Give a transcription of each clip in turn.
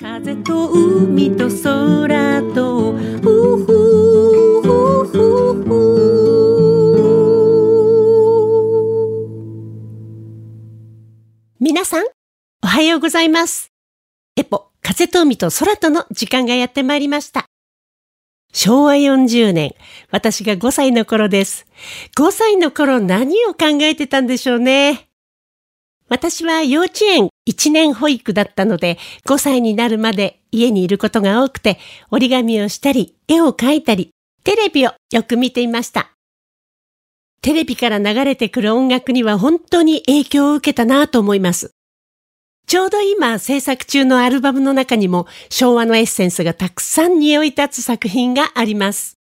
風と海と空とふふふふふ皆さんおはようございますエポ風と海と空との時間がやってまいりました昭和40年、私が5歳の頃です。5歳の頃何を考えてたんでしょうね。私は幼稚園1年保育だったので、5歳になるまで家にいることが多くて、折り紙をしたり、絵を描いたり、テレビをよく見ていました。テレビから流れてくる音楽には本当に影響を受けたなと思います。ちょうど今制作中のアルバムの中にも昭和のエッセンスがたくさん匂い立つ作品があります。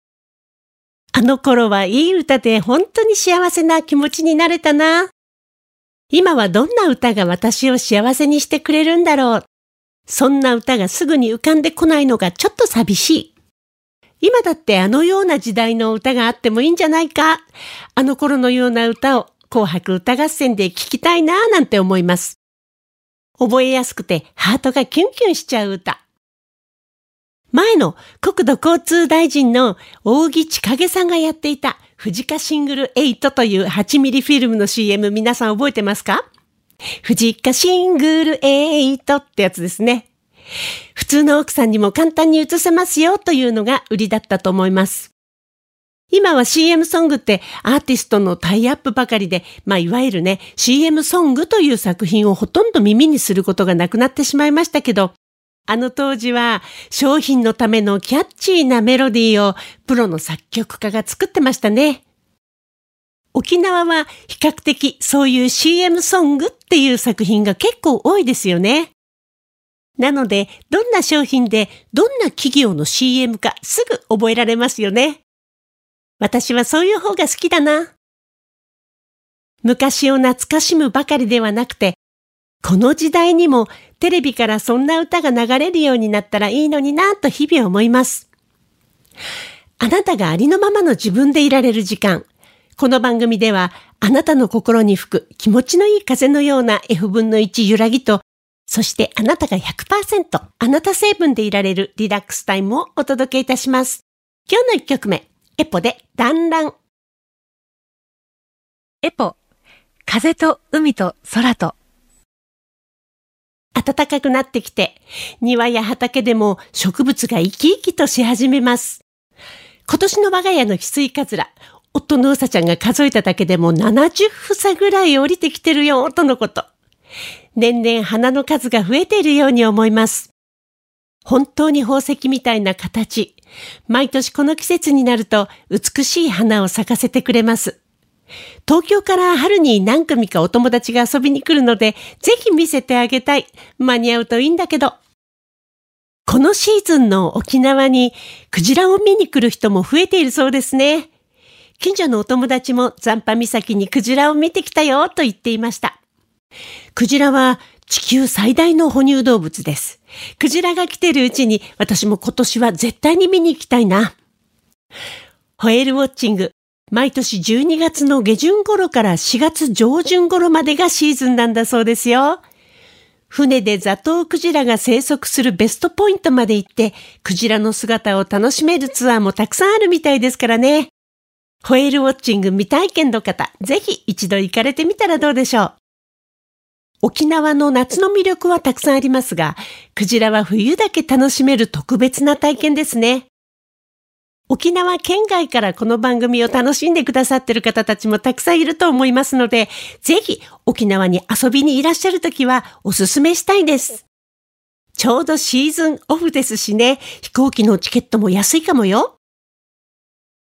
あの頃はいい歌で本当に幸せな気持ちになれたな。今はどんな歌が私を幸せにしてくれるんだろう。そんな歌がすぐに浮かんでこないのがちょっと寂しい。今だってあのような時代の歌があってもいいんじゃないか。あの頃のような歌を紅白歌合戦で聴きたいなぁなんて思います。覚えやすくてハートがキュンキュンしちゃう歌。前の国土交通大臣の大木千景さんがやっていた藤家シングル8という8ミリフィルムの CM 皆さん覚えてますか？藤家シングル8ってやつですね。普通の奥さんにも簡単に映せますよというのが売りだったと思います。今は CM ソングってアーティストのタイアップばかりで、まあいわゆるね CM ソングという作品をほとんど耳にすることがなくなってしまいましたけど、あの当時は商品のためのキャッチーなメロディーをプロの作曲家が作ってましたね。沖縄は比較的そういう CM ソングっていう作品が結構多いですよね。なので、どんな商品でどんな企業の CM かすぐ覚えられますよね。私はそういう方が好きだな。昔を懐かしむばかりではなくて、この時代にもテレビからそんな歌が流れるようになったらいいのになと日々思います。あなたがありのままの自分でいられる時間。この番組ではあなたの心に吹く気持ちのいい風のような F 分の1揺らぎと、そしてあなたが100%あなた成分でいられるリラックスタイムをお届けいたします。今日の1曲目、エポで団らん。エポ、風と海と空と。暖かくなってきて、庭や畑でも植物が生き生きとし始めます。今年の我が家の翡翠かずら、夫のうさちゃんが数えただけでも70房ぐらい降りてきてるよ、とのこと。年々花の数が増えているように思います。本当に宝石みたいな形。毎年この季節になると美しい花を咲かせてくれます。東京から春に何組かお友達が遊びに来るので、ぜひ見せてあげたい。間に合うといいんだけど。このシーズンの沖縄にクジラを見に来る人も増えているそうですね。近所のお友達も残波岬にクジラを見てきたよと言っていました。クジラは地球最大の哺乳動物です。クジラが来てるうちに私も今年は絶対に見に行きたいな。ホエールウォッチング。毎年12月の下旬頃から4月上旬頃までがシーズンなんだそうですよ。船でザトウクジラが生息するベストポイントまで行って、クジラの姿を楽しめるツアーもたくさんあるみたいですからね。ホエールウォッチング未体験の方、ぜひ一度行かれてみたらどうでしょう。沖縄の夏の魅力はたくさんありますが、クジラは冬だけ楽しめる特別な体験ですね。沖縄県外からこの番組を楽しんでくださってる方たちもたくさんいると思いますので、ぜひ沖縄に遊びにいらっしゃるときはおすすめしたいです。ちょうどシーズンオフですしね、飛行機のチケットも安いかもよ。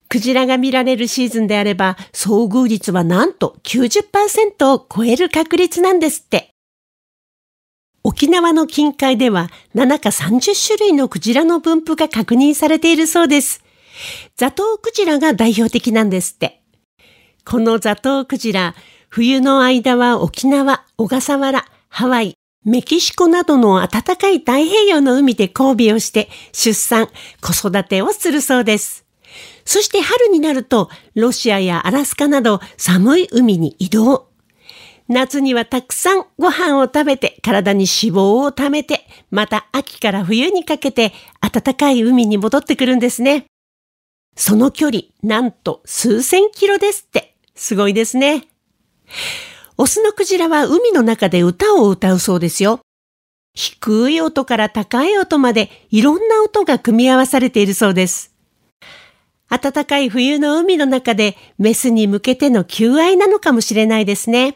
クジラが見られるシーズンであれば、遭遇率はなんと90%を超える確率なんですって。沖縄の近海では7か30種類のクジラの分布が確認されているそうです。ザトウクジラが代表的なんですって。このザトウクジラ、冬の間は沖縄、小笠原、ハワイ、メキシコなどの暖かい太平洋の海で交尾をして出産、子育てをするそうです。そして春になるとロシアやアラスカなど寒い海に移動。夏にはたくさんご飯を食べて体に脂肪を貯めて、また秋から冬にかけて暖かい海に戻ってくるんですね。その距離、なんと数千キロですって。すごいですね。オスのクジラは海の中で歌を歌うそうですよ。低い音から高い音までいろんな音が組み合わされているそうです。暖かい冬の海の中でメスに向けての求愛なのかもしれないですね。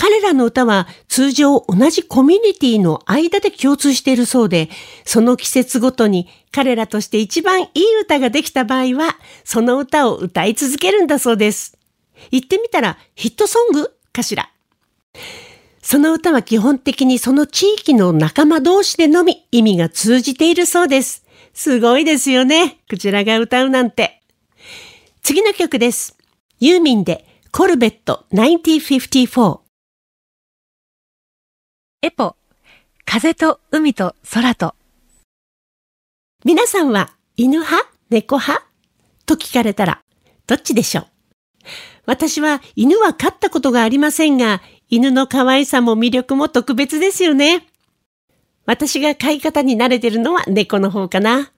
彼らの歌は通常同じコミュニティの間で共通しているそうで、その季節ごとに彼らとして一番いい歌ができた場合は、その歌を歌い続けるんだそうです。言ってみたらヒットソングかしら。その歌は基本的にその地域の仲間同士でのみ意味が通じているそうです。すごいですよね。こちらが歌うなんて。次の曲です。ユーミンでコルベット1954。エポ、風と海と空と。皆さんは犬派？猫派？と聞かれたら、どっちでしょう？私は犬は飼ったことがありませんが、犬の可愛さも魅力も特別ですよね。私が飼い方に慣れてるのは猫の方かな。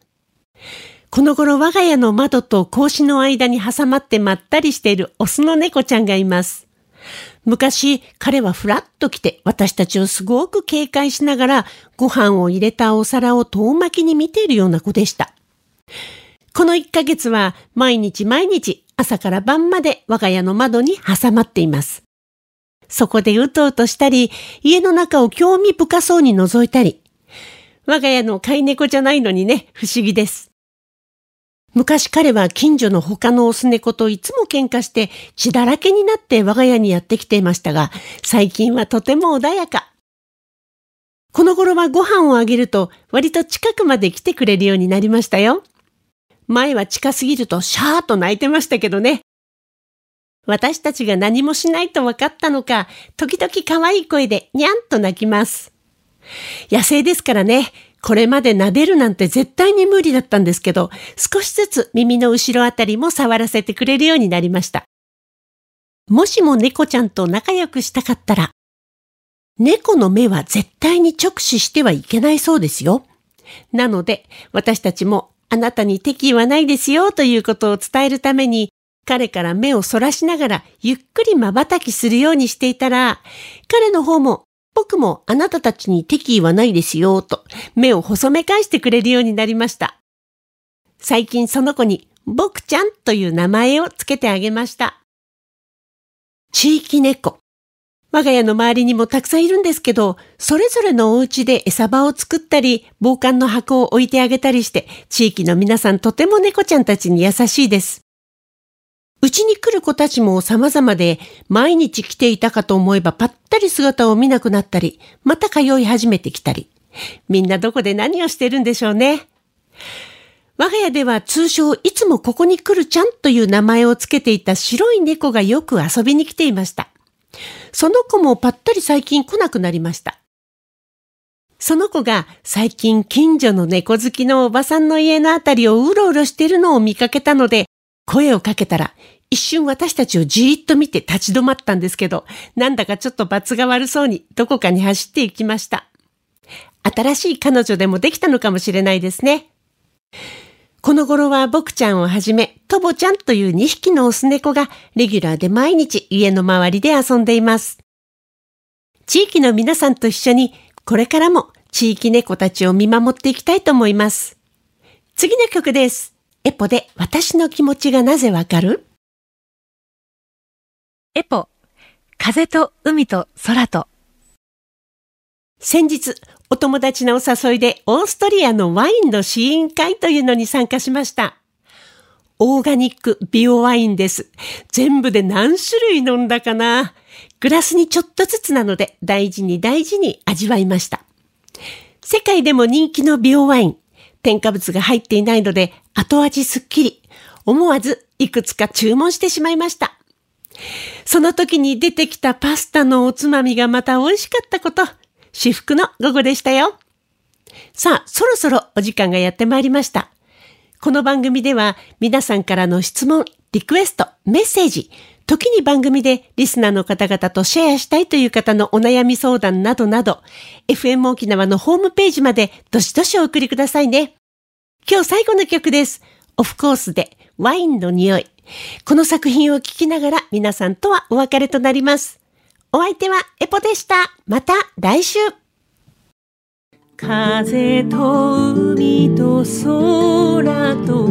この頃我が家の窓と格子の間に挟まってまったりしているオスの猫ちゃんがいます。昔、彼はふらっと来て私たちをすごく警戒しながらご飯を入れたお皿を遠巻きに見ているような子でした。この1ヶ月は毎日毎日朝から晩まで我が家の窓に挟まっています。そこでうとうとしたり、家の中を興味深そうに覗いたり。我が家の飼い猫じゃないのにね、不思議です。昔彼は近所の他のオス猫といつも喧嘩して血だらけになって我が家にやってきていましたが、最近はとても穏やか。この頃はご飯をあげると割と近くまで来てくれるようになりましたよ。前は近すぎるとシャーと泣いてましたけどね。私たちが何もしないと分かったのか、時々可愛い声でにゃんと泣きます。野生ですからね、これまで撫でるなんて絶対に無理だったんですけど、少しずつ耳の後ろあたりも触らせてくれるようになりました。もしも猫ちゃんと仲良くしたかったら、猫の目は絶対に直視してはいけないそうですよ。なので、私たちもあなたに敵意はないですよということを伝えるために、彼から目をそらしながらゆっくり瞬きするようにしていたら、彼の方も僕もあなたたちに敵意はないですよ、と目を細め返してくれるようになりました。最近その子に、僕ちゃんという名前をつけてあげました。地域猫。我が家の周りにもたくさんいるんですけど、それぞれのお家で餌場を作ったり、防寒の箱を置いてあげたりして、地域の皆さんとても猫ちゃんたちに優しいです。うちに来る子たちも様々で、毎日来ていたかと思えばぱったり姿を見なくなったり、また通い始めてきたり。みんなどこで何をしてるんでしょうね。我が家では通称いつもここに来るちゃんという名前をつけていた白い猫がよく遊びに来ていました。その子もぱったり最近来なくなりました。その子が最近近所の猫好きのおばさんの家のあたりをうろうろしているのを見かけたので、声をかけたら、一瞬私たちをじーっと見て立ち止まったんですけど、なんだかちょっと罰が悪そうにどこかに走っていきました。新しい彼女でもできたのかもしれないですね。この頃は僕ちゃんをはじめ、トボちゃんという2匹のオス猫がレギュラーで毎日家の周りで遊んでいます。地域の皆さんと一緒にこれからも地域猫たちを見守っていきたいと思います。次の曲です。エポで私の気持ちがなぜわかる？エポ、風と海と空と。先日、お友達のお誘いでオーストリアのワインの試飲会というのに参加しました。オーガニックビオワインです。全部で何種類飲んだかなグラスにちょっとずつなので大事に大事に味わいました。世界でも人気のビオワイン。添加物が入っていないので後味すっきり。思わずいくつか注文してしまいました。その時に出てきたパスタのおつまみがまた美味しかったこと、至福の午後でしたよ。さあ、そろそろお時間がやってまいりました。この番組では皆さんからの質問、リクエスト、メッセージ、時に番組でリスナーの方々とシェアしたいという方のお悩み相談などなど、FM 沖縄のホームページまでどしどしお送りくださいね。今日最後の曲です。オフコースでワインの匂い。この作品を聴きながら皆さんとはお別れとなります。お相手はエポでした。また来週。風と海と空と、